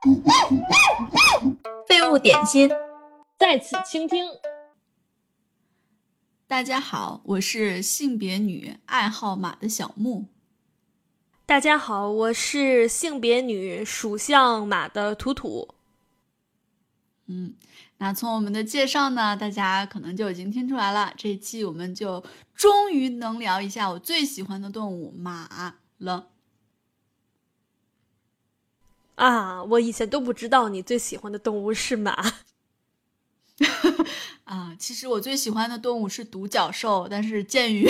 废物点心，在此倾听。大家好，我是性别女，爱好马的小木。大家好，我是性别女，属相马的图图。嗯，那从我们的介绍呢，大家可能就已经听出来了。这一期我们就终于能聊一下我最喜欢的动物马了。啊，我以前都不知道你最喜欢的动物是马。啊，其实我最喜欢的动物是独角兽，但是鉴于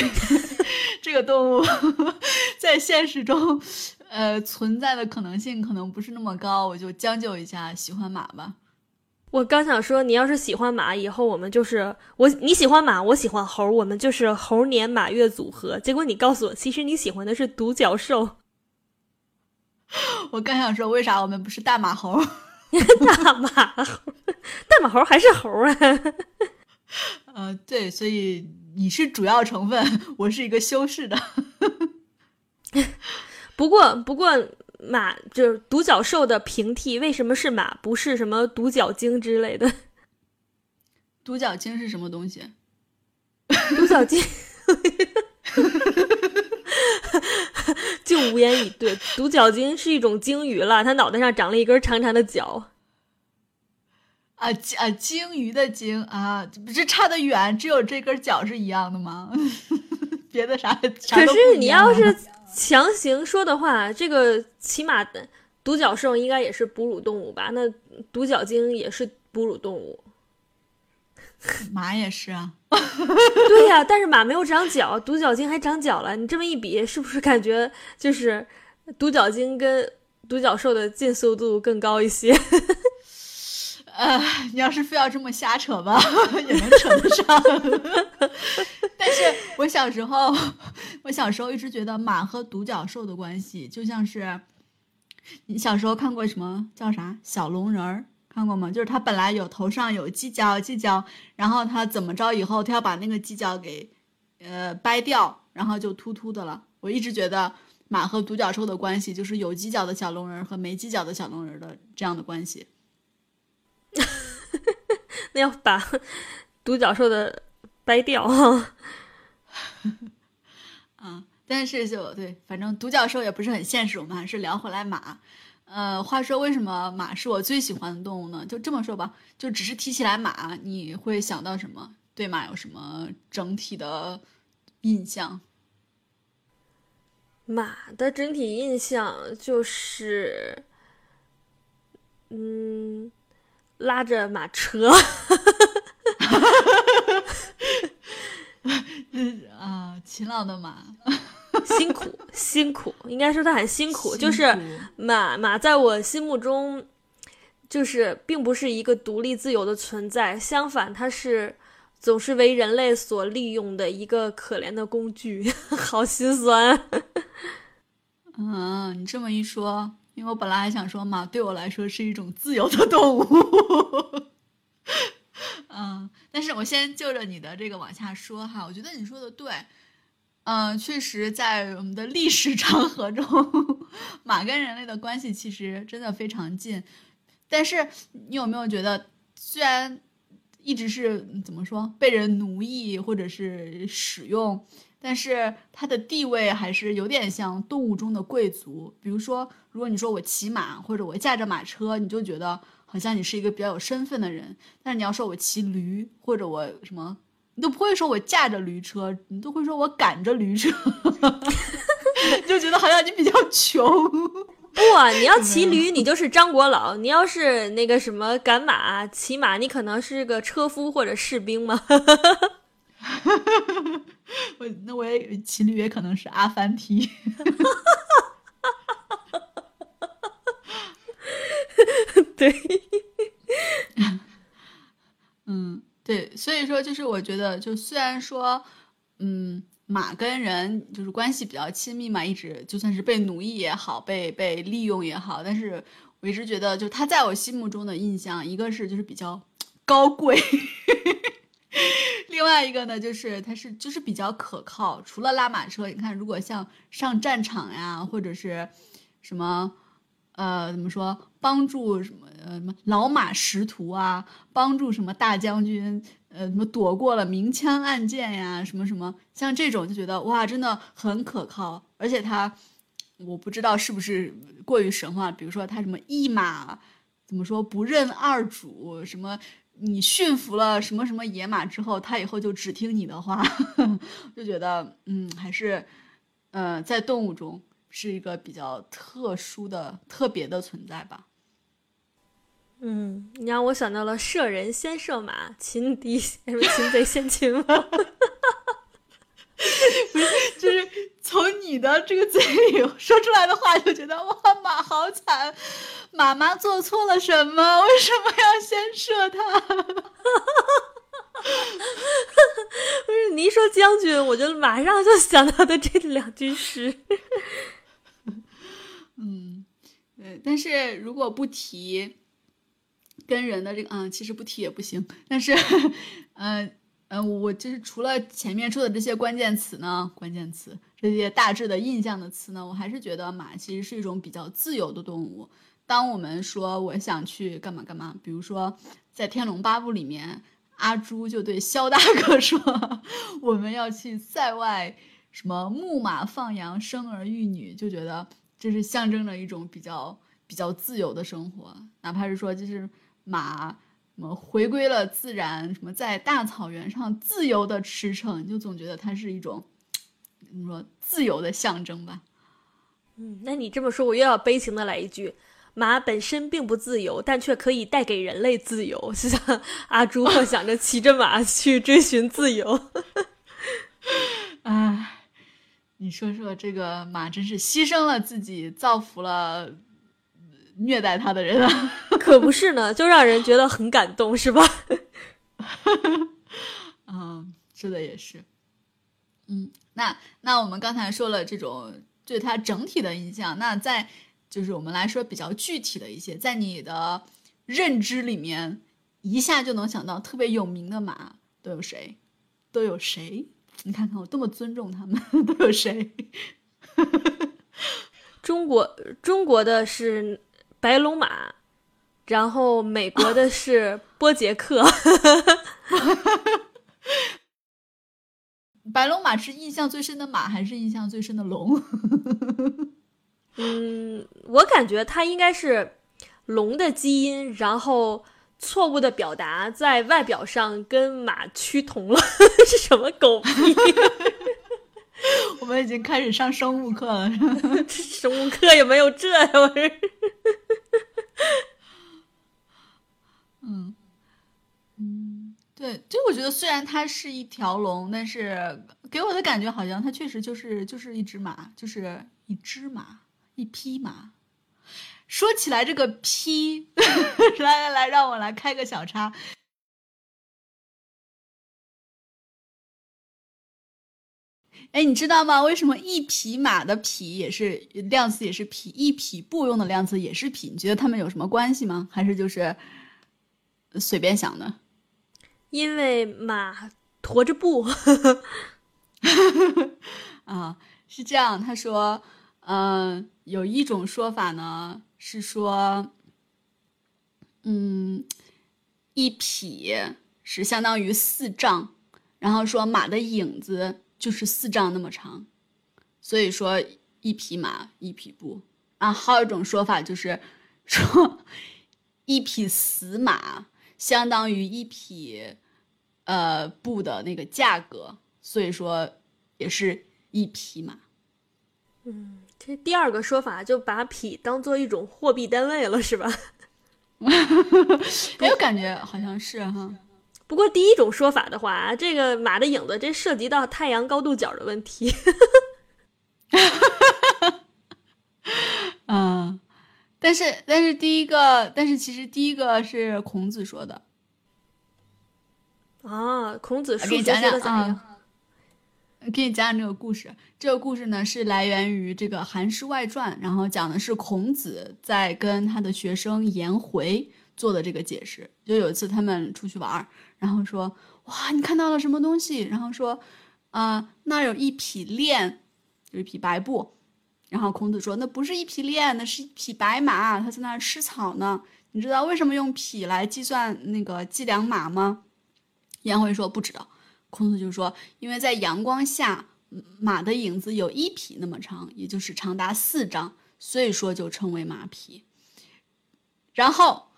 这个动物 在现实中，呃，存在的可能性可能不是那么高，我就将就一下，喜欢马吧。我刚想说，你要是喜欢马，以后我们就是我你喜欢马，我喜欢猴，我们就是猴年马月组合。结果你告诉我，其实你喜欢的是独角兽。我刚想说，为啥我们不是大马猴？大马猴，大马猴还是猴啊？呃，对，所以你是主要成分，我是一个修饰的。不过，不过马就是独角兽的平替，为什么是马，不是什么独角鲸之类的？独角鲸是什么东西？独角鲸。就无言以对。独角鲸是一种鲸鱼了，它脑袋上长了一根长长的角。啊啊，鲸鱼的鲸啊，不是差得远，只有这根角是一样的吗？别的啥？可是你要是 强行说的话，这个起码独角兽应该也是哺乳动物吧？那独角鲸也是哺乳动物。马也是啊，对呀，但是马没有长脚，独角鲸还长脚了。你这么一比，是不是感觉就是独角鲸跟独角兽的近速度更高一些？呃，你要是非要这么瞎扯吧，也能扯得上。但是我小时候，我小时候一直觉得马和独角兽的关系就像是，你小时候看过什么叫啥小龙人儿？看过吗？就是他本来有头上有犄角，犄角，然后他怎么着以后，他要把那个犄角给，呃，掰掉，然后就秃秃的了。我一直觉得马和独角兽的关系就是有犄角的小龙人和没犄角的小龙人的这样的关系。那要把独角兽的掰掉啊！但是就对，反正独角兽也不是很现实，我们还是聊回来马。呃，话说为什么马是我最喜欢的动物呢？就这么说吧，就只是提起来马，你会想到什么？对马有什么整体的印象？马的整体印象就是，嗯，拉着马车，啊，勤劳的马。辛苦，辛苦，应该说他很辛苦。就是马马在我心目中，就是并不是一个独立自由的存在，相反，它是总是为人类所利用的一个可怜的工具，好心酸。嗯，你这么一说，因为我本来还想说马对我来说是一种自由的动物。嗯，但是我先就着你的这个往下说哈，我觉得你说的对。嗯，确实，在我们的历史长河中，马跟人类的关系其实真的非常近。但是，你有没有觉得，虽然一直是怎么说被人奴役或者是使用，但是它的地位还是有点像动物中的贵族。比如说，如果你说我骑马或者我驾着马车，你就觉得好像你是一个比较有身份的人。但是你要说我骑驴或者我什么？你都不会说我驾着驴车，你都会说我赶着驴车，就觉得好像你比较穷。不，你要 骑驴，你就是张国老；你要是那个什么赶马、骑马，你可能是个车夫或者士兵嘛？我那我也骑驴也可能是阿凡提。对，嗯。对，所以说就是我觉得，就虽然说，嗯，马跟人就是关系比较亲密嘛，一直就算是被奴役也好，被被利用也好，但是我一直觉得，就他在我心目中的印象，一个是就是比较高贵，另外一个呢就是他是就是比较可靠。除了拉马车，你看，如果像上战场呀，或者是什么，呃，怎么说，帮助什么呃什么老马识途啊，帮助什么大将军呃什么躲过了明枪暗箭呀，什么什么，像这种就觉得哇，真的很可靠，而且他我不知道是不是过于神话，比如说他什么一马怎么说不认二主，什么你驯服了什么什么野马之后，他以后就只听你的话，就觉得嗯还是呃在动物中。是一个比较特殊的、特别的存在吧。嗯，你让我想到了“射人先射马，擒敌什么擒贼先擒王”。不是，就是从你的这个嘴里说出来的话，就觉得哇，马好惨，妈妈做错了什么？为什么要先射他？不是，你一说将军，我就马上就想到的这两句诗。嗯，对，但是如果不提跟人的这个，嗯，其实不提也不行。但是，嗯嗯，我就是除了前面说的这些关键词呢，关键词这些大致的印象的词呢，我还是觉得马其实是一种比较自由的动物。当我们说我想去干嘛干嘛，比如说在《天龙八部》里面，阿朱就对萧大哥 说：“我们要去塞外，什么牧马放羊，生儿育女。”就觉得。这是象征着一种比较比较自由的生活，哪怕是说就是马什么回归了自然，什么在大草原上自由的驰骋，就总觉得它是一种怎么说自由的象征吧。嗯，那你这么说，我又要悲情的来一句：马本身并不自由，但却可以带给人类自由。就像阿朱幻想着骑着马去追寻自由。啊。你说说，这个马真是牺牲了自己，造福了虐待他的人啊！可不是呢，就让人觉得很感动，是吧？嗯，是的也是。嗯，那那我们刚才说了这种对他整体的印象，那在就是我们来说比较具体的一些，在你的认知里面，一下就能想到特别有名的马都有谁？都有谁？你看看我多么尊重他们，都有谁？中国中国的是白龙马，然后美国的是 波杰克。白龙马是印象最深的马，还是印象最深的龙？嗯，我感觉它应该是龙的基因，然后。错误的表达在外表上跟马趋同了，是什么狗屁？我们已经开始上生物课了，生物课也没有这呀，我是。嗯嗯，对，就我觉得虽然它是一条龙，但是给我的感觉好像它确实就是就是一只马，就是一只马，一匹马。说起来这个匹 来来来，让我来开个小叉。哎，你知道吗？为什么一匹马的匹也是量词也是匹，一匹布用的量词也是匹？你觉得他们有什么关系吗？还是就是随便想的？因为马驮着布。啊，是这样。他说，嗯，有一种说法呢。是说，嗯，一匹是相当于四丈，然后说马的影子就是四丈那么长，所以说一匹马一匹布。啊，还有一种说法就是说，一匹死马相当于一匹呃布的那个价格，所以说也是一匹马。嗯。这第二个说法就把匹当做一种货币单位了，是吧？我感觉好像是哈。不过第一种说法的话，这个马的影子，这涉及到太阳高度角的问题。嗯，但是但是第一个，但是其实第一个是孔子说的。啊，孔子给你讲讲啊。给你讲讲这个故事。这个故事呢是来源于这个《韩诗外传》，然后讲的是孔子在跟他的学生颜回做的这个解释。就有一次他们出去玩，然后说：“哇，你看到了什么东西？”然后说：“啊，那有一匹链，就是一匹白布。”然后孔子说：“那不是一匹练，那是一匹白马，它在那儿吃草呢。你知道为什么用匹来计算那个计量马吗？”颜回说：“不知道。”孔子就说：“因为在阳光下，马的影子有一匹那么长，也就是长达四丈，所以说就称为马匹。”然后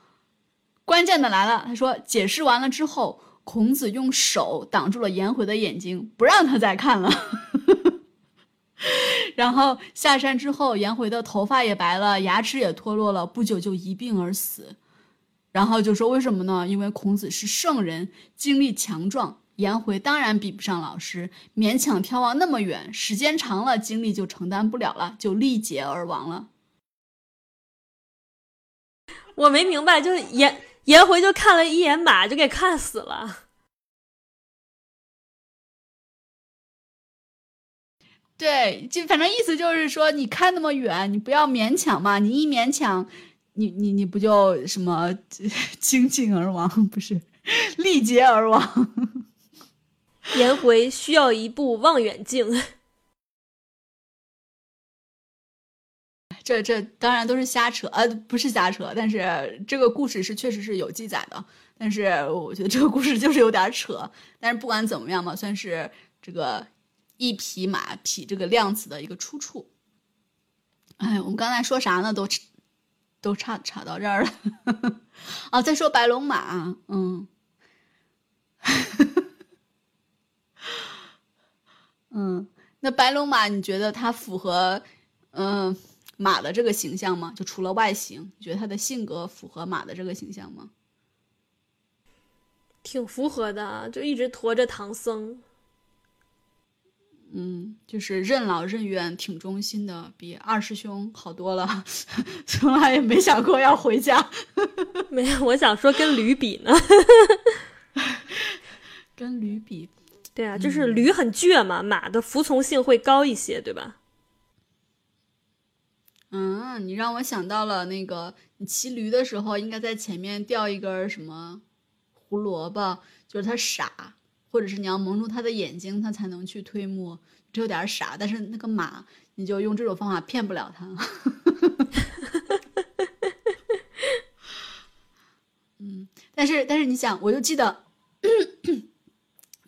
关键的来了，他说解释完了之后，孔子用手挡住了颜回的眼睛，不让他再看了。然后下山之后，颜回的头发也白了，牙齿也脱落了，不久就一病而死。然后就说为什么呢？因为孔子是圣人，精力强壮，颜回当然比不上老师，勉强眺望那么远，时间长了，精力就承担不了了，就力竭而亡了。我没明白，就是颜颜回就看了一眼马，就给看死了。对，就反正意思就是说，你看那么远，你不要勉强嘛。你一勉强，你你你不就什么 精尽而亡，不是力竭而亡？颜回需要一部望远镜。这这当然都是瞎扯，呃，不是瞎扯，但是这个故事是确实是有记载的。但是我觉得这个故事就是有点扯。但是不管怎么样嘛，算是这个。一匹马，匹这个量词的一个出处。哎，我们刚才说啥呢？都都差差到这儿了。啊，再说白龙马，嗯，嗯，那白龙马，你觉得它符合嗯马的这个形象吗？就除了外形，你觉得它的性格符合马的这个形象吗？挺符合的，就一直驮着唐僧。嗯，就是任劳任怨，挺忠心的，比二师兄好多了。从来也没想过要回家。没有，我想说跟驴比呢。跟驴比，对啊，就是驴很倔嘛，马的服从性会高一些，对吧？嗯，你让我想到了那个，你骑驴的时候应该在前面吊一根什么胡萝卜，就是它傻。或者是你要蒙住他的眼睛，他才能去推磨，这有点傻。但是那个马，你就用这种方法骗不了他。嗯，但是但是你想，我就记得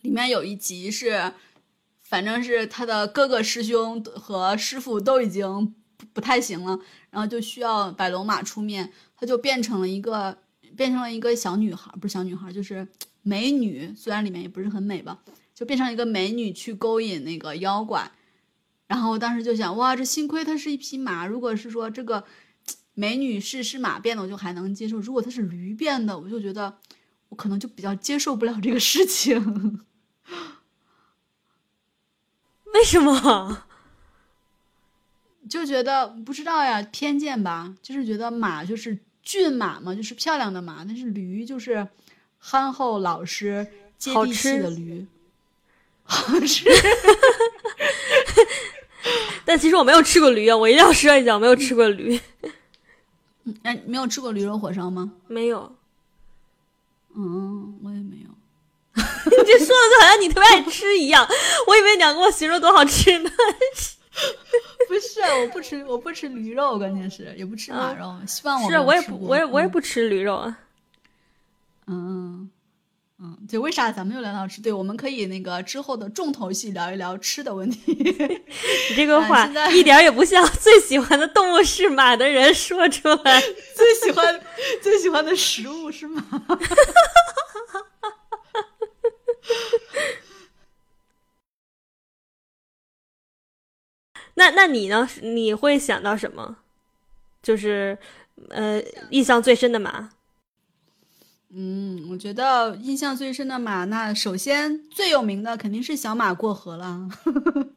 里面有一集是，反正是他的哥哥师兄和师傅都已经不不太行了，然后就需要白龙马出面，他就变成了一个变成了一个小女孩，不是小女孩，就是。美女虽然里面也不是很美吧，就变成一个美女去勾引那个妖怪，然后我当时就想，哇，这幸亏它是一匹马，如果是说这个美女是是马变的，我就还能接受；如果它是驴变的，我就觉得我可能就比较接受不了这个事情。为什么？就觉得不知道呀，偏见吧，就是觉得马就是骏马嘛，就是漂亮的马，但是驴就是。憨厚老实、接地气的驴，好吃。但其实我没有吃过驴啊，我一定要说一下，我没有吃过驴。哎，没有吃过驴肉火烧吗？没有。嗯，我也没有。你这说的就好像你特别爱吃一样，我以为你要跟我形容多好吃呢。不是，我不吃，我不吃驴肉，关键是也不吃马肉。希望我是，我也不，我也我也不吃驴肉啊。嗯，嗯，就为啥咱们又聊到吃？对，我们可以那个之后的重头戏聊一聊吃的问题。你这个话一点也不像最喜欢的动物是马的人说出来。最喜欢最喜欢的食物是马。那那你呢？你会想到什么？就是呃，印象最深的马。嗯，我觉得印象最深的马，那首先最有名的肯定是小马过河了。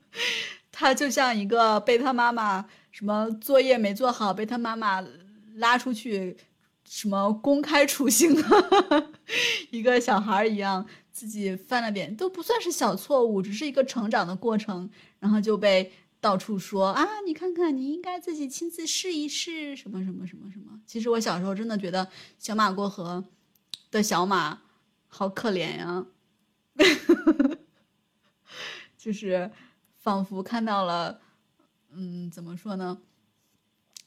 他就像一个被他妈妈什么作业没做好，被他妈妈拉出去什么公开处刑的 一个小孩一样，自己犯了点都不算是小错误，只是一个成长的过程，然后就被到处说啊，你看看，你应该自己亲自试一试，什么什么什么什么。其实我小时候真的觉得小马过河。的小马，好可怜呀！就是仿佛看到了，嗯，怎么说呢？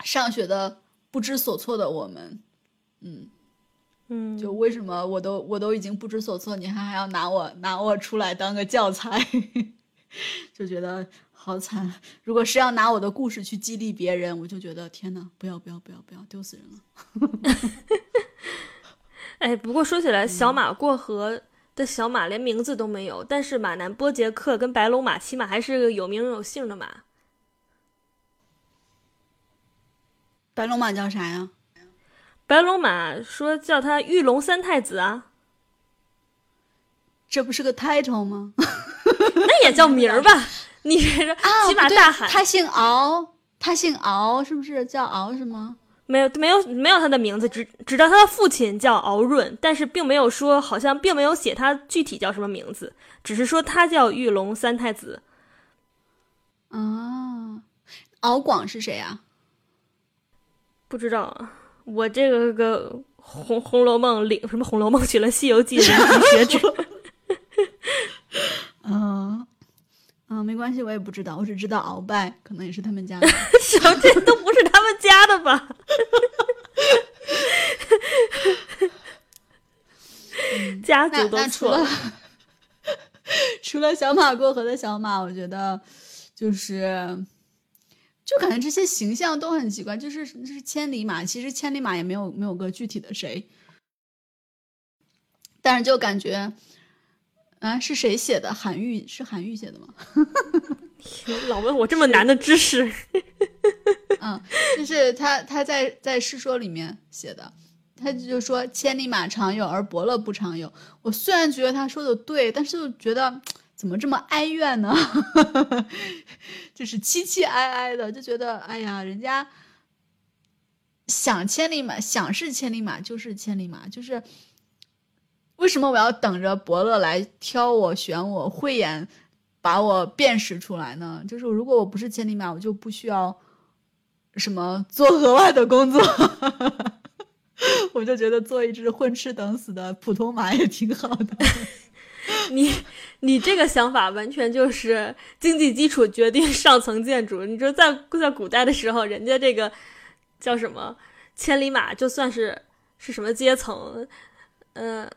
上学的不知所措的我们，嗯嗯，就为什么我都我都已经不知所措，你还还要拿我拿我出来当个教材，就觉得好惨。如果是要拿我的故事去激励别人，我就觉得天呐，不要不要不要不要，丢死人了。哎，不过说起来，小马过河的小马连名字都没有，但是马南波杰克跟白龙马起码还是个有名有姓的马。白龙马叫啥呀？白龙马说叫他玉龙三太子啊，这不是个 title 吗？那也叫名儿吧？你这是啊，骑马不对大喊，他姓敖，他姓敖，是不是叫敖是吗？没有没有没有他的名字，只只知道他的父亲叫敖润，但是并没有说，好像并没有写他具体叫什么名字，只是说他叫玉龙三太子。啊，敖广是谁啊？不知道啊，我这个个红红楼梦领什么红楼梦去了《西游记》的学者，嗯 嗯，没关系，我也不知道，我只知道鳌拜可能也是他们家的。什么这都不是他们家的吧？家族都那除了。除了小马过河的小马，我觉得就是就感觉这些形象都很奇怪，就是就是千里马，其实千里马也没有没有个具体的谁，但是就感觉啊是谁写的？韩愈是韩愈写的吗？老问我这么难的知识，嗯，就是他他在在《世说》里面写的，他就说千里马常有，而伯乐不常有。我虽然觉得他说的对，但是就觉得怎么这么哀怨呢？就是凄凄哀哀的，就觉得哎呀，人家想千里马，想是千里马就是千里马，就是为什么我要等着伯乐来挑我、选我、慧眼把我辨识出来呢？就是如果我不是千里马，我就不需要什么做额外的工作，我就觉得做一只混吃等死的普通马也挺好的。你你这个想法完全就是经济基础决定上层建筑。你说在在古代的时候，人家这个叫什么千里马，就算是是什么阶层，嗯，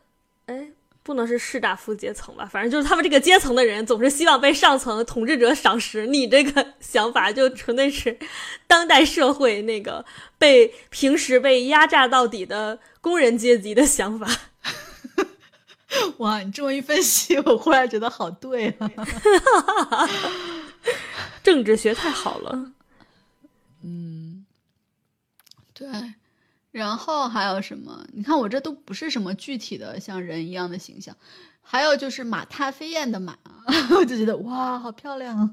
哎，不能是士大夫阶层吧？反正就是他们这个阶层的人，总是希望被上层统治者赏识。你这个 想法就纯粹是 当代社会那个被平时被压榨到底的工人阶级的想法。哇，你这么一分析，我忽然觉得好对啊！政治学太好了。嗯，对。然后还有什么？你看我这都不是什么具体的像人一样的形象，还有就是马踏飞燕的马，我就觉得哇，好漂亮啊！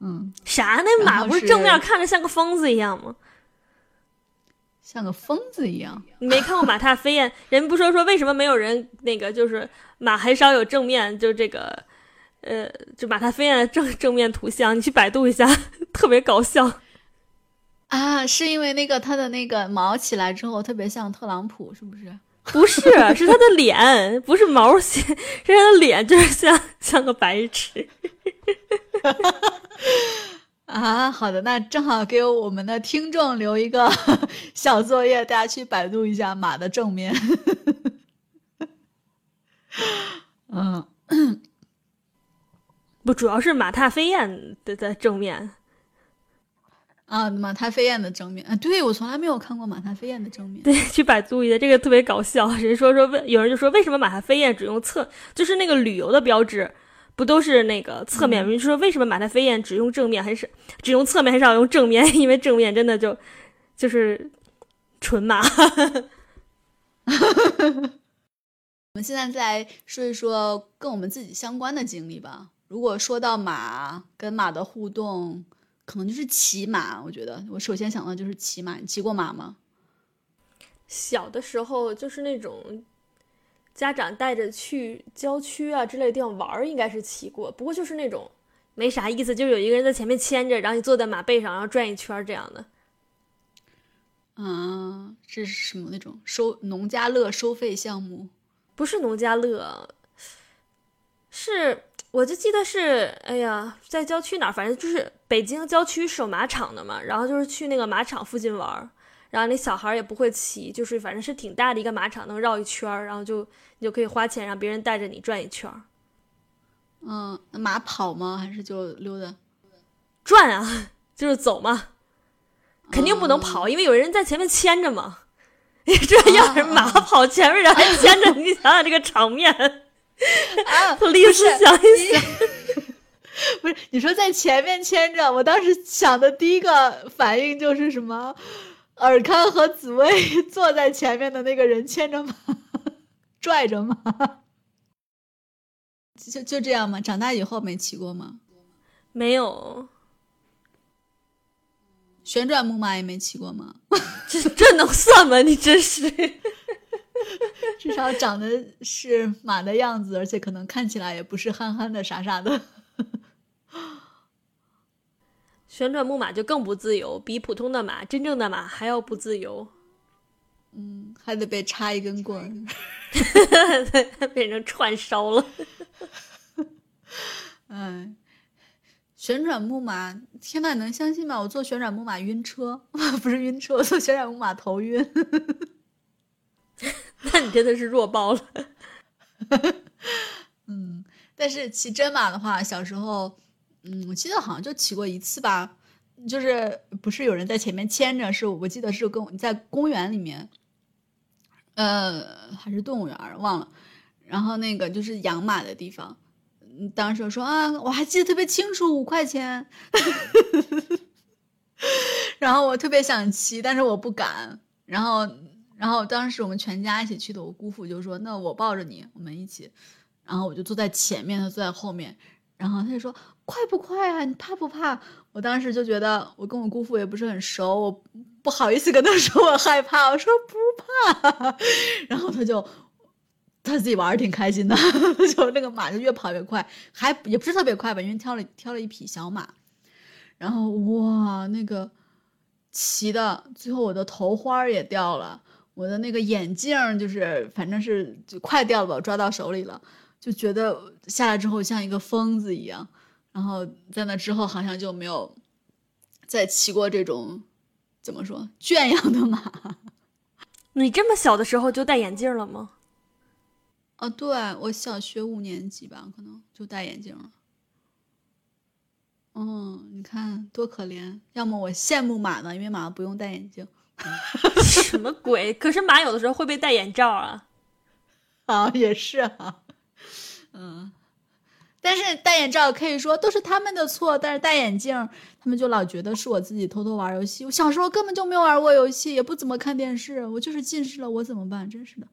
嗯，啥？那马不是正面看着像个疯子一样吗？像个疯子一样。你没看过马踏飞燕？人不说说为什么没有人那个就是马很少有正面，就这个呃，就马踏飞燕的正正面图像，你去百度一下，特别搞笑。啊，是因为那个他的那个毛起来之后特别像特朗普，是不是？不是，是他的脸，不是毛线，是他的脸，就是像 像个白痴。啊，好的，那正好给我们的听众留一个小作业，大家去百度一下马的正面。嗯，不，主要是马踏飞燕的的正面。啊，马踏飞燕的正面啊，对我从来没有看过马踏飞燕的正面。对，去百度一下，这个特别搞笑。人说说问有人就说为什么马踏飞燕只用侧，就是那个旅游的标志，不都是那个侧面？人就说为什么马踏飞燕只用正面，还是只用侧面，很少用正面？因为正面真的就就是纯马。我们现在再说一说跟我们自己相关的经历吧。如果说到马跟马的互动，可能就是骑马。我觉得我首先想到就是骑马。你骑过马吗？小的时候就是那种家长带着去郊区啊之类的地方玩儿，应该是骑过，不过就是那种没啥意思，就有一个人在前面牵着，然后你坐在马背上，然后转一圈这样的。啊，这是什么那种收农家乐收费项目？不是农家乐，是我就记得是，哎呀，在郊区哪儿，反正就是北京郊区是有马场的嘛，然后就是去那个马场附近玩儿，然后那小孩也不会骑，就是反正是挺大的一个马场，能绕一圈儿，然后就你就可以花钱让别人带着你转一圈儿。嗯，那马跑吗？还是就溜达？转啊，就是走嘛，肯定不能跑，因为有人在前面牵着嘛。你这要是马跑前面人还牵着，你想想这个场面。啊，历史想一想，不是你说在前面牵着，我当时想的第一个反应就是什么？尔康和紫薇坐在前面的那个人牵着马，拽着马，就就这样吗？长大以后没骑过吗？没有。旋转木马也没骑过吗？这这能算吗？你真是，至少长得是马的样子，而且可能看起来也不是憨憨的、傻傻的。旋转木马就更不自由，比普通的马、真正的马还要不自由。嗯，还得被插一根棍儿，变成串烧了。哎。旋转木马，天呐，能相信吗？我坐旋转木马晕车，不是晕车，我坐旋转木马头晕。那你真的是弱爆了。嗯，但是骑真马的话，小时候，嗯，我记得好像就骑过一次吧，就是不是有人在前面牵着，是我记得是跟我在公园里面，呃，还是动物园忘了，然后那个就是养马的地方。当时说啊，我还记得特别清楚，五块钱。然后我特别想骑，但是我不敢。然后，然后当时我们全家一起去的，我姑父就说：“那我抱着你，我们一起。”然后我就坐在前面，他坐在后面。然后他就说：“快不快啊？你怕不怕？”我当时就觉得我跟我姑父也不是很熟，我不好意思跟他说我害怕。我说不怕。然后他就。他自己玩的挺开心的，就那个马就越跑越快，还也不是特别快吧，因为挑了挑了一匹小马，然后哇，那个骑的，最后我的头花也掉了，我的那个眼镜就是反正是就快掉了吧，抓到手里了，就觉得下来之后像一个疯子一样，然后在那之后好像就没有再骑过这种怎么说圈养的马。你这么小的时候就戴眼镜了吗？啊，对我小学五年级吧，可能就戴眼镜了。嗯，你看多可怜，要么我羡慕马呢，因为马不用戴眼镜。什么鬼？可是马有的时候会被戴眼罩啊。啊，也是啊。嗯，但是戴眼罩可以说都是他们的错，但是戴眼镜，他们就老觉得是我自己偷偷玩游戏。我小时候根本就没有玩过游戏，也不怎么看电视，我就是近视了，我怎么办？真是的。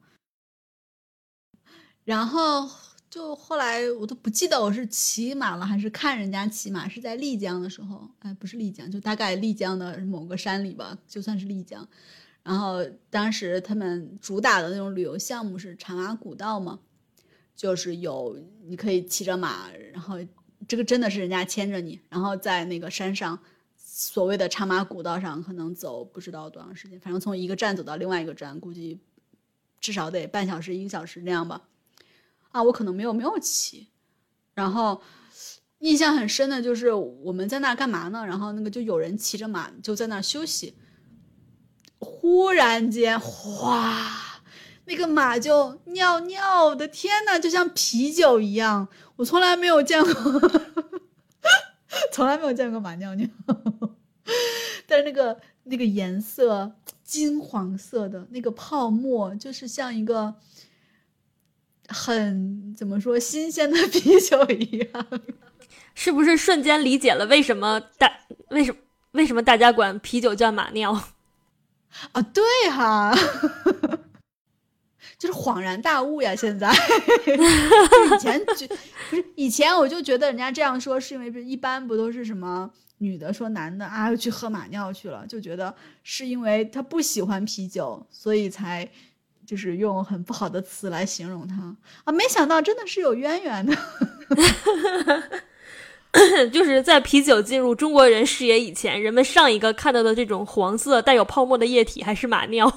然后就后来我都不记得我是骑马了还是看人家骑马，是在丽江的时候，哎，不是丽江，就大概丽江的某个山里吧，就算是丽江。然后当时他们主打的那种旅游项目是茶马古道嘛，就是有你可以骑着马，然后这个真的是人家牵着你，然后在那个山上所谓的茶马古道上可能走不知道多长时间，反正从一个站走到另外一个站，估计至少得半小时一个小时这样吧。啊，我可能没有没有骑，然后印象很深的就是我们在那干嘛呢？然后那个就有人骑着马就在那休息，忽然间哗，那个马就尿尿，我的天呐，就像啤酒一样，我从来没有见过，从来没有见过马尿尿，但是那个那个颜色金黄色的那个泡沫，就是像一个。很怎么说新鲜的啤酒一样，是不是瞬间理解了为什么大为什么为什么大家管啤酒叫马尿？啊，对哈，就是恍然大悟呀！现在 以前就不是以前我就觉得人家这样说是因为一般不都是什么女的说男的啊去喝马尿去了，就觉得是因为他不喜欢啤酒，所以才。就是用很不好的词来形容他啊！没想到真的是有渊源的，就是在啤酒进入中国人视野以前，人们上一个看到的这种黄色带有泡沫的液体还是马尿。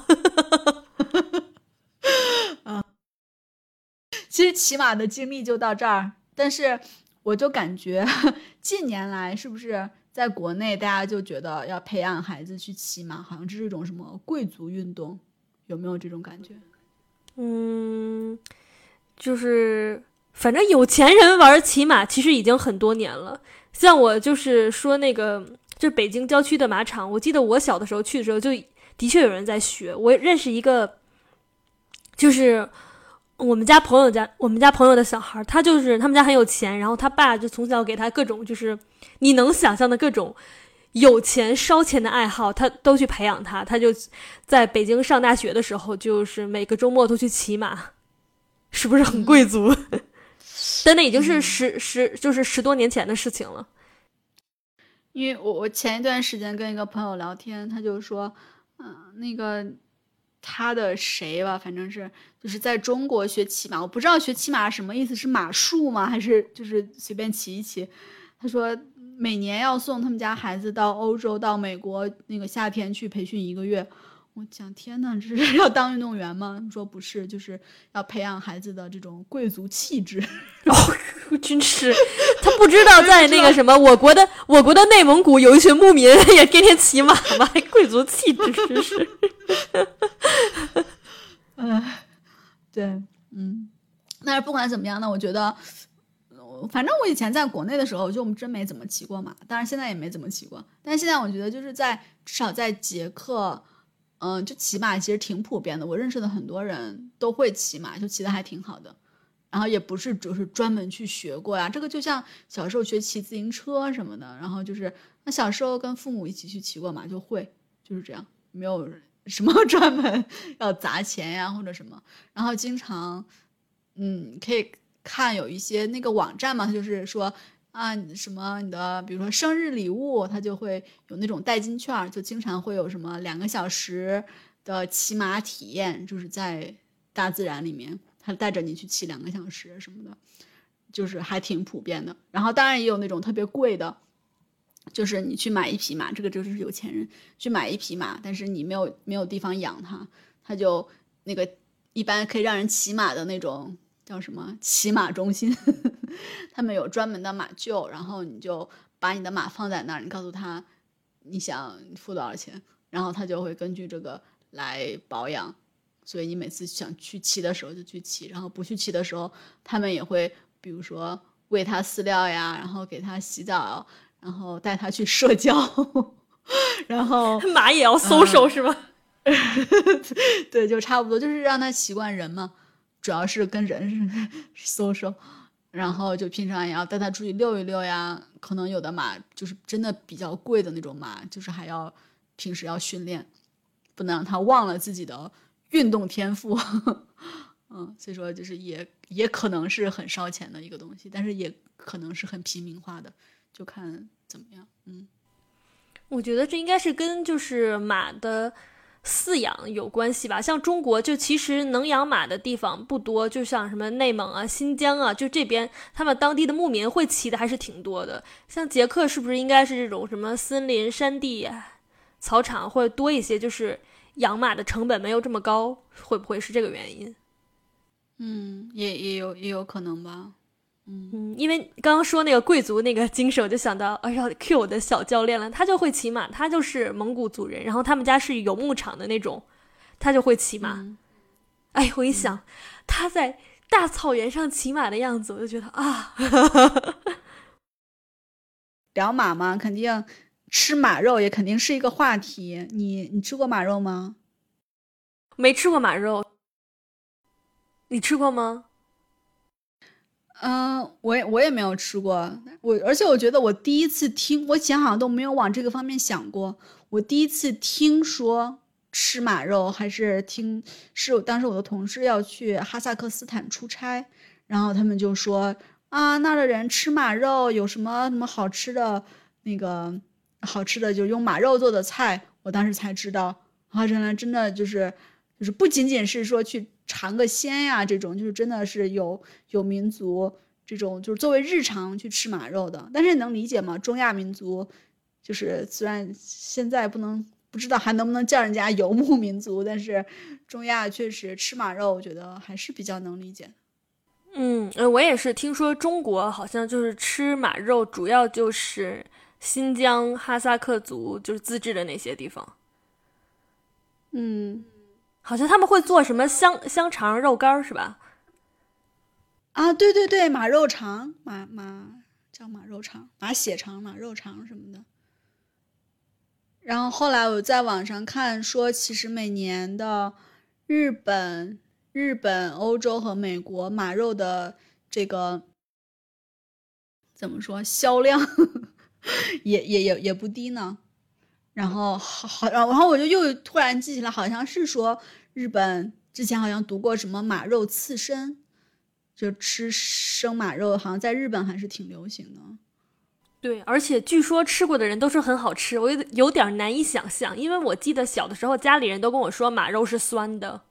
其实骑马的经历就到这儿，但是我就感觉 近年来是不是在国内大家就觉得要培养孩子去骑马，好像这是一种什么贵族运动，有没有这种感觉？嗯，就是反正有钱人玩骑马其实已经很多年了。像我就是说那个，就北京郊区的马场，我记得我小的时候去的时候，就的确有人在学。我认识一个，就是我们家朋友家，我们家朋友的小孩，他就是他们家很有钱，然后他爸就从小给他各种就是你能想象的各种有钱烧钱的爱好，他都去培养他。他就在北京上大学的时候，就是每个周末都去骑马，是不是很贵族？但那已经是十十就是十多年前的事情了。因为我我前一段时间跟一个朋友聊天，他就说，嗯，那个他的谁吧，反正是就是在中国学骑马，我不知道学骑马什么意思，是马术吗？还是就是随便骑一骑？他说每年要送他们家孩子到欧洲、到美国那个夏天去培训一个月。我讲天呐，这是 要当运动员吗？说不是，就是要培养孩子的这种贵族气质。哦，真是，他不知道在那个什么我国的我国的内蒙古有一群牧民 也天天骑马吗？还贵族气质，真是。嗯，对，嗯，但是不管怎么样呢，我觉得，反正我以前在国内的时候，就我们真没怎么骑过马，当然现在也没怎么骑过。但现在我觉得，就是在至少在捷克。嗯，就骑马其实挺普遍的，我认识的很多人都会骑马，就骑的还挺好的。然后也不是就是专门去学过呀，这个就像小时候学骑自行车什么的，然后就是那小时候跟父母一起去骑过马就会，就是这样，没有什么 专门要砸钱呀或者什么。然后经常，嗯，可以看有一些那个网站嘛，就是说。啊，什么你的，比如说生日礼物，它就会有那种代金券，就经常会有什么两个小时的骑马体验，就是在大自然里面，他带着你去骑两个小时什么的，就是还挺普遍的。然后当然也有那种特别贵的，就是你去买一匹马，这个就是有钱人去买一匹马，但是你没有没有地方养它，他就那个一般可以让人骑马的那种。叫什么骑马中心？他们有专门的马厩，然后你就把你的马放在那儿，你告诉他你想付多少钱，然后他就会根据这个来保养。所以你每次想去骑的时候就去骑，然后不去骑的时候，他们也会比如说喂它饲料呀，然后给它洗澡，然后带他去社交，然后 马也要搜手是吗？对，就差不多，就是让他习惯人嘛。主要是跟人搜搜，然后就平常也要带他出去溜一溜呀。可能有的马就是真的比较贵的那种马，就是还要平时要训练，不能让他忘了自己的运动天赋。嗯，所以说就是也也可能是很烧钱的一个东西，但是也可能是很平民化的，就看怎么样。嗯，我觉得这应该是跟就是马的。饲养有关系吧，像中国就其实能养马的地方不多，就像什么内蒙啊、新疆啊，就这边他们当地的牧民会骑的还是挺多的。像捷克是不是应该是这种什么森林、山地、草场会多一些？就是养马的成本没有这么高，会不会是这个原因？嗯，也也有也有可能吧。嗯，因为刚刚说那个贵族那个精神，我就想到，哎，呀 Q 我的小教练了。他就会骑马，他就是蒙古族人，然后他们家是有牧场的那种，他就会骑马。哎，我一想他在大草原上骑马的样子，我就觉得啊，聊马嘛，肯定吃马肉也肯定是一个话题。你你吃过马肉吗？没吃过马肉，你吃过吗？嗯，我也我也没有吃过，我而且我觉得我第一次听，我以前好像都没有往这个方面想过。我第一次听说吃马肉，还是听是我当时我的同事要去哈萨克斯坦出差，然后他们就说啊，那的人吃马肉有什么什么好吃的，那个好吃的就用马肉做的菜，我当时才知道，啊，原来真的就是就是不仅仅是说去。尝个鲜呀，这种就是真的是有有民族这种就是作为日常去吃马肉的，但是能理解吗？中亚民族就是虽然现在不能不知道还能不能叫人家游牧民族，但是中亚确实吃马肉，我觉得还是比较能理解。嗯，呃，我也是听说中国好像就是吃马肉，主要就是新疆哈萨克族就是自治的那些地方。嗯，好像他们会做什么香香肠、肉干是吧？啊，对对对，马肉肠，马马叫马肉肠，马血肠、马肉肠什么的。然后后来我在网上看说，其实每年的日本、日本、欧洲和美国马肉的这个怎么说销量 也也也也不低呢。然后好好，然后我就又突然记起来，好像是说日本之前好像读过什么马肉刺身，就吃生马肉，好像在日本还是挺流行的。对，而且据说吃过的人都说很好吃，我有有点难以想象，因为我记得小的时候家里人都跟我说马肉是酸的。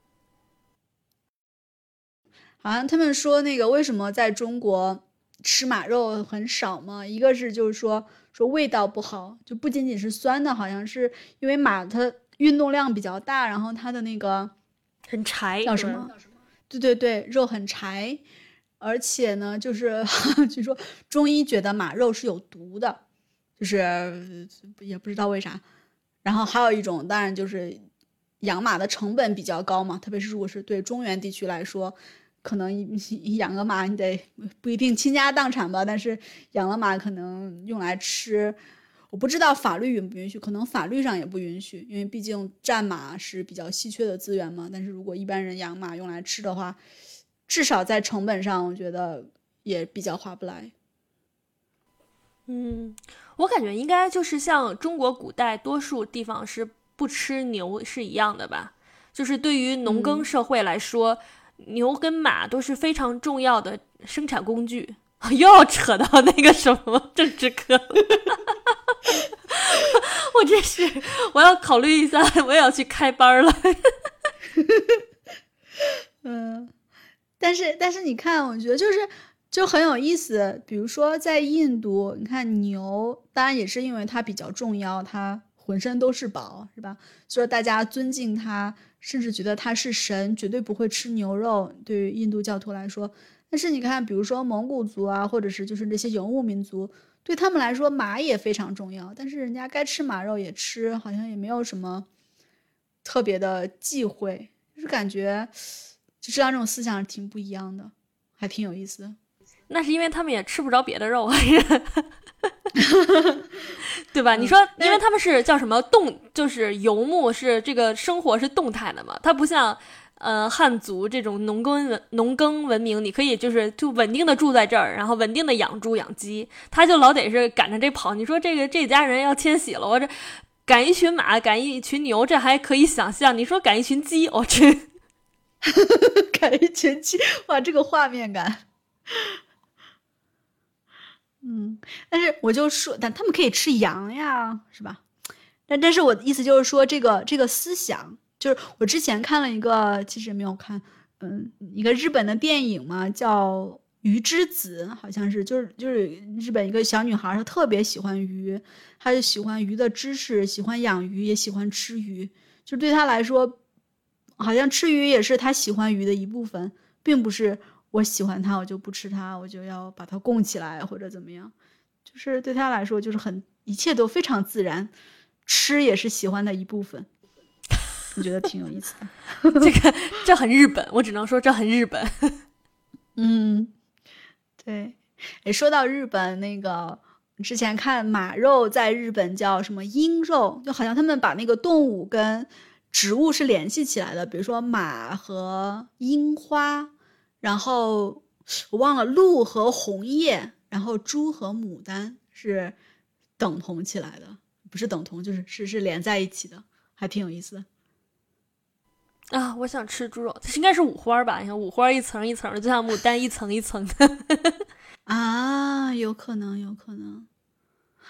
好像他们说那个为什么在中国吃马肉很少嘛？一个是就是说说味道不好，就不仅仅是酸的，好像是因为马它运动量比较大，然后它的那个很柴，叫什么？对对对，肉很柴。而且呢，就是 据说中医觉得马肉是有毒的，就是也不知道为啥。然后还有一种，当然就是养马的成本比较高嘛，特别是如果是对中原地区来说，可能养个马你得不一定倾家荡产吧，但是养了马可能用来吃，我不知道法律允不允许，可能法律上也不允许，因为毕竟战马是比较稀缺的资源嘛。但是如果一般人养马用来吃的话，至少在成本上，我觉得也比较划不来。嗯，我感觉应该就是像中国古代多数地方是不吃牛是一样的吧？就是对于农耕社会来说，牛跟马都是非常重要的生产工具。又要扯到那个什么政治课，我这是我要考虑一下，我也要去开班了。嗯。但是，但是你看，我觉得就是就很有意思。比如说，在印度，你看牛，当然也是因为它比较重要，它浑身都是宝，是吧？所以大家尊敬他，甚至觉得他是神，绝对不会吃牛肉。对于印度教徒来说，但是你看，比如说蒙古族啊，或者是就是那些游牧民族，对他们来说，马也非常重要。但是人家该吃马肉也吃，好像也没有什么特别的忌讳，就是感觉。就知道这种思想挺不一样的，还挺有意思的。那是因为他们也吃不着别的肉，对吧？你说，因为他们是叫什么动，就是游牧，是这个生活是动态的嘛？它不像呃汉族这种农耕文农耕文明，你可以就是就稳定的住在这儿，然后稳定的养猪养鸡，他就老得是赶着这跑。你说这个这家人要迁徙了，我这赶一群马，赶一群牛，这还可以想象。你说赶一群鸡，我这。赶一群鸡，哇，这个画面感。嗯，但是我就说，但他们可以吃羊呀，是吧？但但是我的意思就是说，这个这个思想，就是我之前看了一个，其实没有看，嗯，一个日本的电影嘛，叫《鱼之子》，好像是，就是就是日本一个小女孩，她特别喜欢鱼，她就喜欢鱼的知识，喜欢养鱼，也喜欢吃鱼，就对她来说。好像吃鱼也是他喜欢鱼的一部分，并不是我喜欢它我就不吃它，我就要把它供起来或者怎么样，就是对他来说就是很一切都非常自然，吃也是喜欢的一部分，我觉得挺有意思的。这个这很日本，我只能说这很日本。嗯，对。哎，说到日本，那个之前看马肉在日本叫什么鹰肉，就好像他们把那个动物跟。植物是联系起来的，比如说马和樱花，然后我忘了鹿和红叶，然后猪和牡丹是等同起来的，不是等同，就是是是连在一起的，还挺有意思的。啊，我想吃猪肉，这应该是五花吧？你看五花一层一层的，就像牡丹一层一层的。啊，有可能，有可能。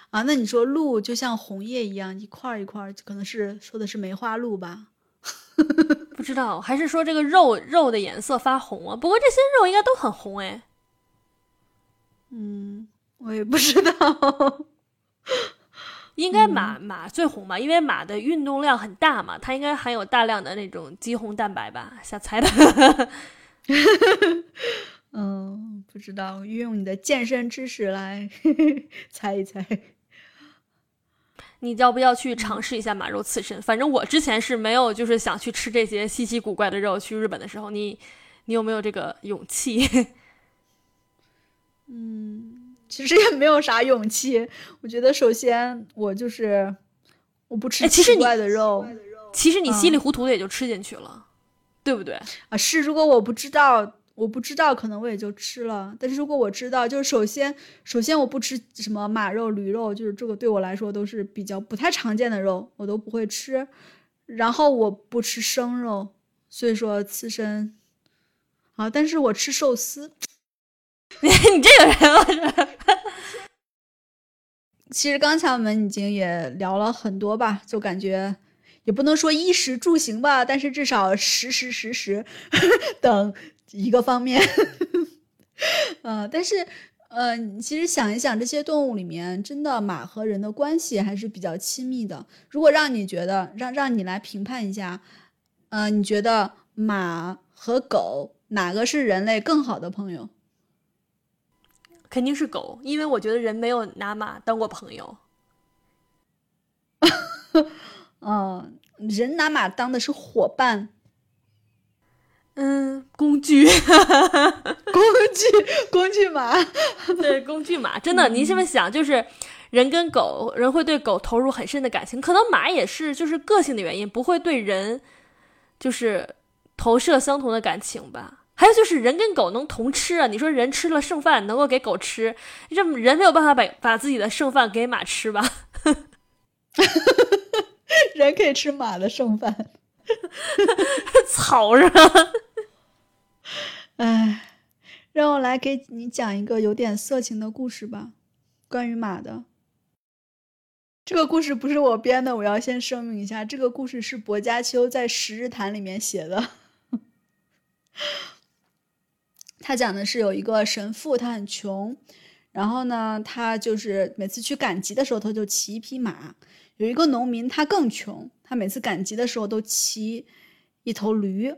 啊，那你说鹿就像红叶一样一块一块，可能是说的是梅花鹿吧？不知道，还是说这个肉肉的颜色发红啊？不过这些肉应该都很红哎。嗯，我也不知道，应该马马最红吧？因为马的运动量很大嘛，它应该含有大量的那种肌红蛋白吧？瞎猜的。嗯，不知道，运用你的健身知识来 猜一猜。你要不要去尝试一下马肉刺身？反正我之前是没有，就是想去吃这些稀奇古怪的肉。去日本的时候，你你有没有这个勇气？嗯，其实也没有啥勇气。我觉得首先我就是我不吃奇怪的肉，其实你稀里糊涂的也就吃进去了，对不对？啊，是。如果我不知道。我不知道，可能我也就吃了。但是如果我知道，就是首先，首先我不吃什么马肉、驴肉，就是这个对我来说都是比较不太常见的肉，我都不会吃。然后我不吃生肉，所以说刺身。啊，但是我吃寿司。你 你这个人，其实刚才我们已经也聊了很多吧，就感觉也不能说衣食住行吧，但是至少食时食食等。一个方面，呃，但是，呃，其实想一想，这些动物里面，真的马和人的关系还是比较亲密的。如果让你觉得，让让你来评判一下，呃，你觉得马和狗哪个是人类更好的朋友？肯定是狗，因为我觉得人没有拿马当过朋友。嗯，人拿马当的是伙伴。嗯，工具，工具，工具马，对，工具马，真的，你这么想，就是人跟狗，人会对狗投入很深的感情，可能马也是，就是个性的原因，不会对人，就是投射相同的感情吧。还有就是人跟狗能同吃啊，你说人吃了剩饭能够给狗吃，这人没有办法把把自己的剩饭给马吃吧？人可以吃马的剩饭。草上，哎，让我来给你讲一个有点色情的故事吧，关于马的。这个故事不是我编的，我要先声明一下，这个故事是薄伽丘在《十日谈》里面写的。他讲的是有一个神父，他很穷，然后呢，他就是每次去赶集的时候，他就骑一匹马。有一个农民，他更穷，他每次赶集的时候都骑一头驴。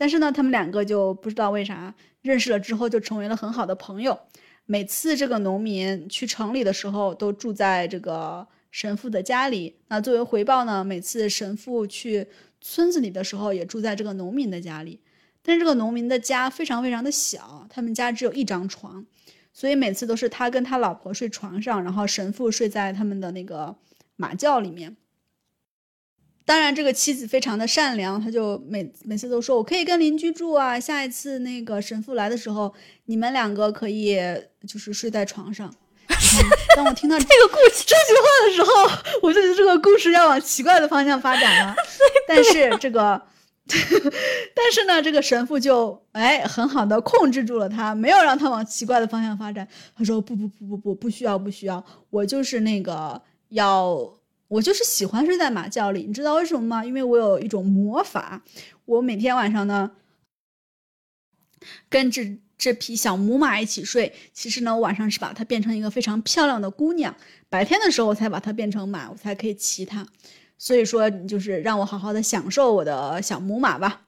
但是呢，他们两个就不知道为啥认识了之后就成为了很好的朋友。每次这个农民去城里的时候，都住在这个神父的家里。那作为回报呢，每次神父去村子里的时候，也住在这个农民的家里。但是这个农民的家非常非常的小，他们家只有一张床，所以每次都是他跟他老婆睡床上，然后神父睡在他们的那个。马厩里面，当然这个妻子非常的善良，他就每每次都说：“我可以跟邻居住啊，下一次那个神父来的时候，你们两个可以就是睡在床上。”当我听到这个故事这句话的时候，我就觉得这个故事要往奇怪的方向发展了。但是这个，但是呢，这个神父就哎很好的控制住了他，没有让他往奇怪的方向发展。他说：“不不不不不，不需要不需要，我就是那个。”要我就是喜欢睡在马厩里，你知道为什么吗？因为我有一种魔法，我每天晚上呢，跟这这匹小母马一起睡。其实呢，我晚上是把它变成一个非常漂亮的姑娘，白天的时候我才把它变成马，我才可以骑它。所以说，你就是让我好好的享受我的小母马吧。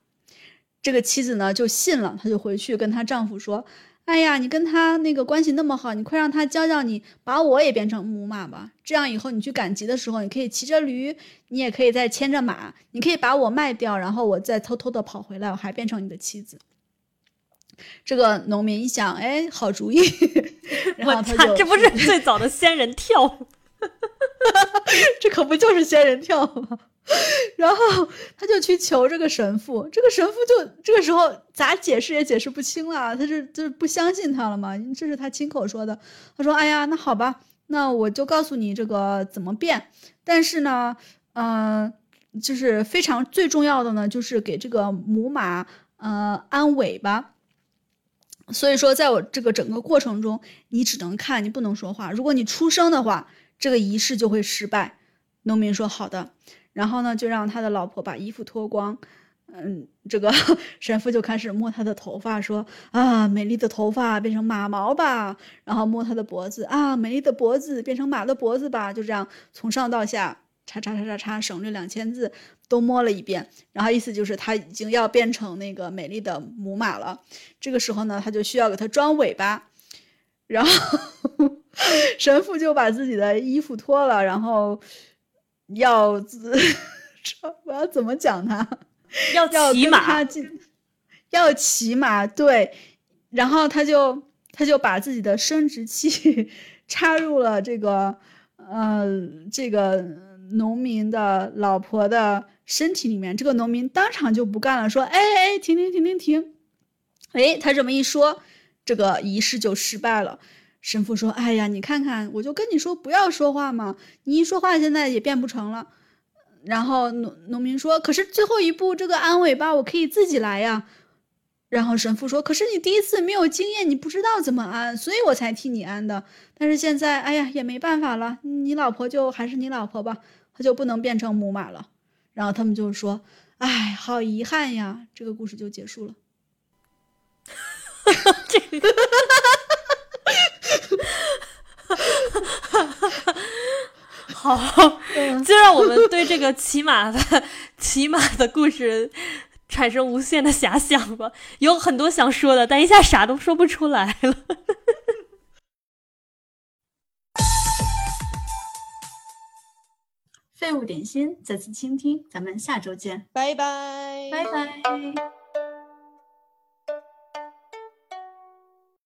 这个妻子呢就信了，她就回去跟她丈夫说。哎呀，你跟他那个关系那么好，你快让他教教你，把我也变成母马吧。这样以后你去赶集的时候，你可以骑着驴，你也可以再牵着马，你可以把我卖掉，然后我再偷偷的跑回来，我还变成你的妻子。这个农民一想，哎，好主意，然后他就这不是最早的仙人跳，这可不就是仙人跳吗？然后他就去求这个神父，这个神父就这个时候咋解释也解释不清了，他就就是不相信他了嘛，这是他亲口说的。他说：“哎呀，那好吧，那我就告诉你这个怎么变。但是呢，嗯，就是非常最重要的呢，就是给这个母马呃安尾巴。所以说，在我这个整个过程中，你只能看，你不能说话。如果你出声的话，这个仪式就会失败。”农民说：“好的。”然后呢，就让他的老婆把衣服脱光，嗯，这个 神父就开始摸他的头发，说啊，美丽的头发变成马毛吧，然后摸他的脖子，啊，美丽的脖子变成马的脖子吧，就这样从上到下，叉叉叉叉叉，省略两千字，都摸了一遍，然后意思就是他已经要变成那个美丽的母马了。这个时候呢，他就需要给他装尾巴，然后 神父就把自己的衣服脱了，然后。要，我要怎么讲他？要骑马，要骑马，对。然后他就他就把自己的生殖器 插入了这个呃这个农民的老婆的身体里面，这个农民当场就不干了，说：“哎哎，停停停停停！”哎，他这么一说，这个仪式就失败了。神父说：“哎呀，你看看，我就跟你说不要说话嘛，你一说话，现在也变不成了。”然后农农民说：“可是最后一步，这个安尾巴我可以自己来呀。”然后神父说：“可是你第一次没有经验，你不知道怎么安，所以我才替你安的。但是现在，哎呀，也没办法了，你老婆就还是你老婆吧，她就不能变成母马了。”然后他们就说：“哎，好遗憾呀。”这个故事就结束了。这个。好，就让我们对这个骑马的骑马的故事产生无限的遐想吧。有很多想说的，但一下啥都说不出来了。废物点心，再次倾听，咱们下周见，拜拜，拜拜。